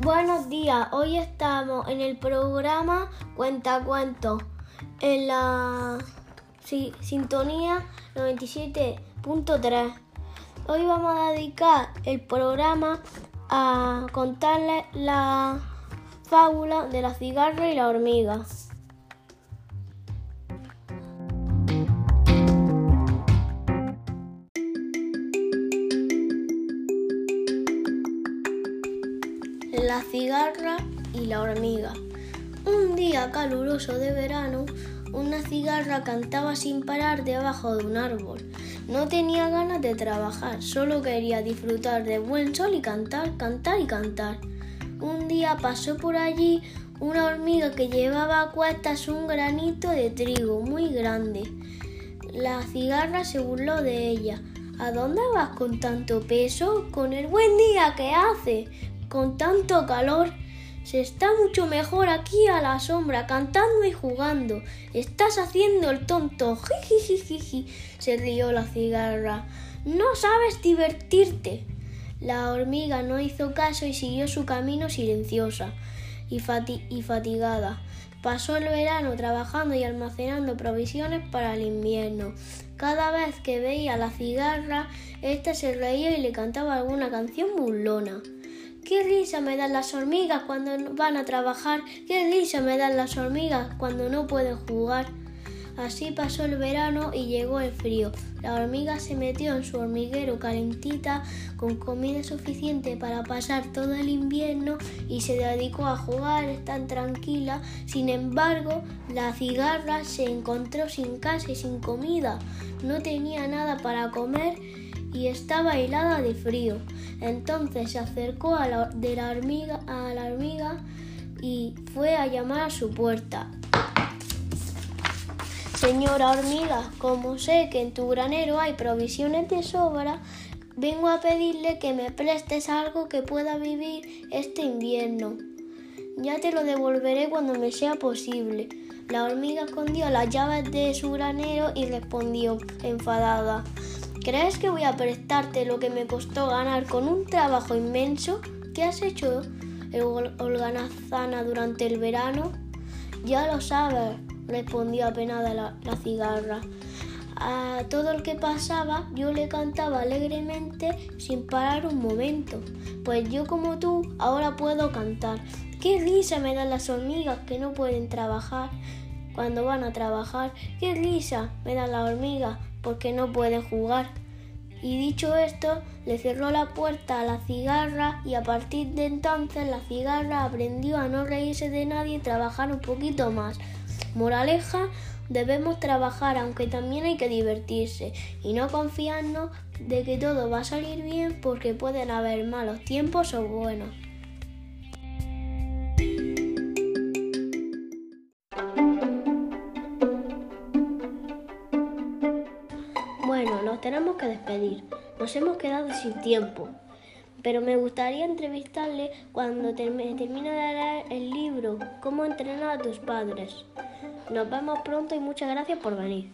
Buenos días, hoy estamos en el programa Cuenta Cuentos, en la si- sintonía 97.3. Hoy vamos a dedicar el programa a contarles la fábula de la cigarra y la hormiga. La cigarra y la hormiga. Un día caluroso de verano, una cigarra cantaba sin parar debajo de un árbol. No tenía ganas de trabajar, solo quería disfrutar de buen sol y cantar, cantar y cantar. Un día pasó por allí una hormiga que llevaba a cuestas un granito de trigo muy grande. La cigarra se burló de ella. ¿A dónde vas con tanto peso? Con el buen día que hace, con tanto calor. Se está mucho mejor aquí a la sombra, cantando y jugando. Estás haciendo el tonto. Jijijijiji, se rió la cigarra. No sabes divertirte. La hormiga no hizo caso y siguió su camino silenciosa y, fati- y fatigada. Pasó el verano trabajando y almacenando provisiones para el invierno. Cada vez que veía a la cigarra, ésta se reía y le cantaba alguna canción burlona. Qué risa me dan las hormigas cuando van a trabajar, qué risa me dan las hormigas cuando no pueden jugar. Así pasó el verano y llegó el frío. La hormiga se metió en su hormiguero calentita con comida suficiente para pasar todo el invierno y se dedicó a jugar tan tranquila. Sin embargo, la cigarra se encontró sin casa y sin comida. No tenía nada para comer y estaba helada de frío. Entonces se acercó a la, de la hormiga, a la hormiga y fue a llamar a su puerta. Señora hormiga, como sé que en tu granero hay provisiones de sobra, vengo a pedirle que me prestes algo que pueda vivir este invierno. Ya te lo devolveré cuando me sea posible. La hormiga escondió las llaves de su granero y respondió, enfadada. ¿Crees que voy a prestarte lo que me costó ganar con un trabajo inmenso? ¿Qué has hecho, Hol- holganazana, durante el verano? Ya lo sabes, respondió apenada la, la cigarra. A todo el que pasaba yo le cantaba alegremente sin parar un momento. Pues yo como tú ahora puedo cantar. Qué risa me dan las hormigas que no pueden trabajar cuando van a trabajar. Qué risa me dan las hormigas porque no pueden jugar. Y dicho esto, le cerró la puerta a la cigarra y a partir de entonces la cigarra aprendió a no reírse de nadie y trabajar un poquito más. Moraleja, debemos trabajar aunque también hay que divertirse y no confiarnos de que todo va a salir bien porque pueden haber malos tiempos o buenos. Tenemos que despedir. Nos hemos quedado sin tiempo. Pero me gustaría entrevistarle cuando term- termine de leer el libro Cómo entrenar a tus padres. Nos vemos pronto y muchas gracias por venir.